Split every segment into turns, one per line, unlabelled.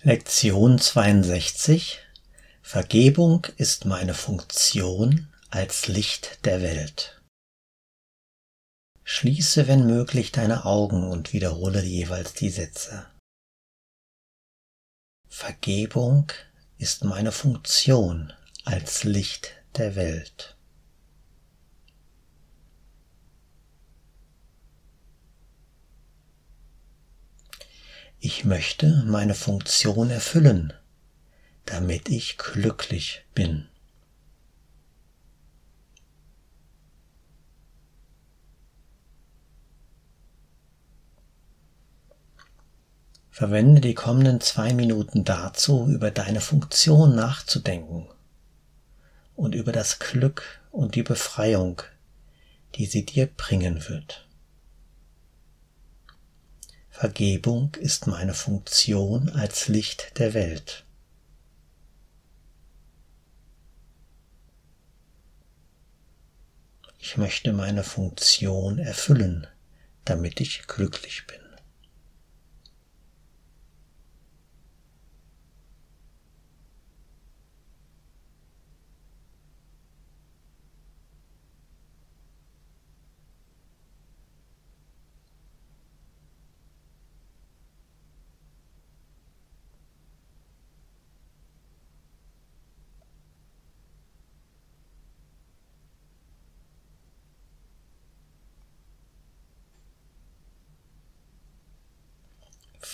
Lektion 62 Vergebung ist meine Funktion als Licht der Welt. Schließe, wenn möglich, deine Augen und wiederhole jeweils die Sätze. Vergebung ist meine Funktion als Licht der Welt. Ich möchte meine Funktion erfüllen, damit ich glücklich bin. Verwende die kommenden zwei Minuten dazu, über deine Funktion nachzudenken und über das Glück und die Befreiung, die sie dir bringen wird. Vergebung ist meine Funktion als Licht der Welt. Ich möchte meine Funktion erfüllen, damit ich glücklich bin.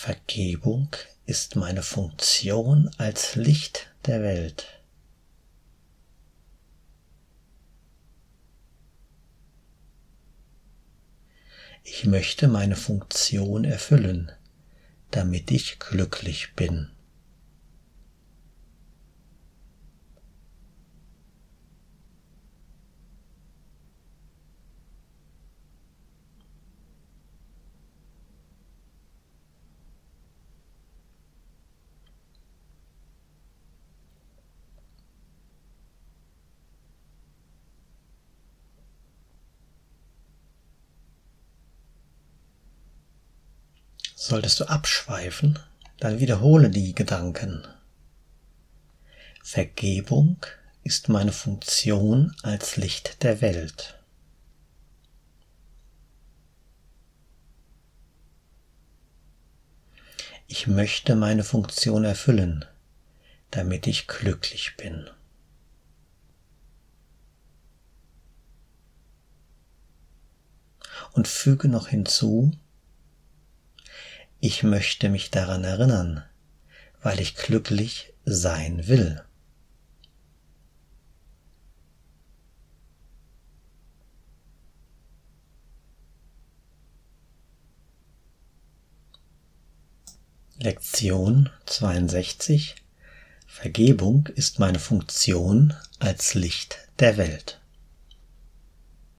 Vergebung ist meine Funktion als Licht der Welt. Ich möchte meine Funktion erfüllen, damit ich glücklich bin. Solltest du abschweifen, dann wiederhole die Gedanken. Vergebung ist meine Funktion als Licht der Welt. Ich möchte meine Funktion erfüllen, damit ich glücklich bin. Und füge noch hinzu, ich möchte mich daran erinnern, weil ich glücklich sein will. Lektion 62 Vergebung ist meine Funktion als Licht der Welt.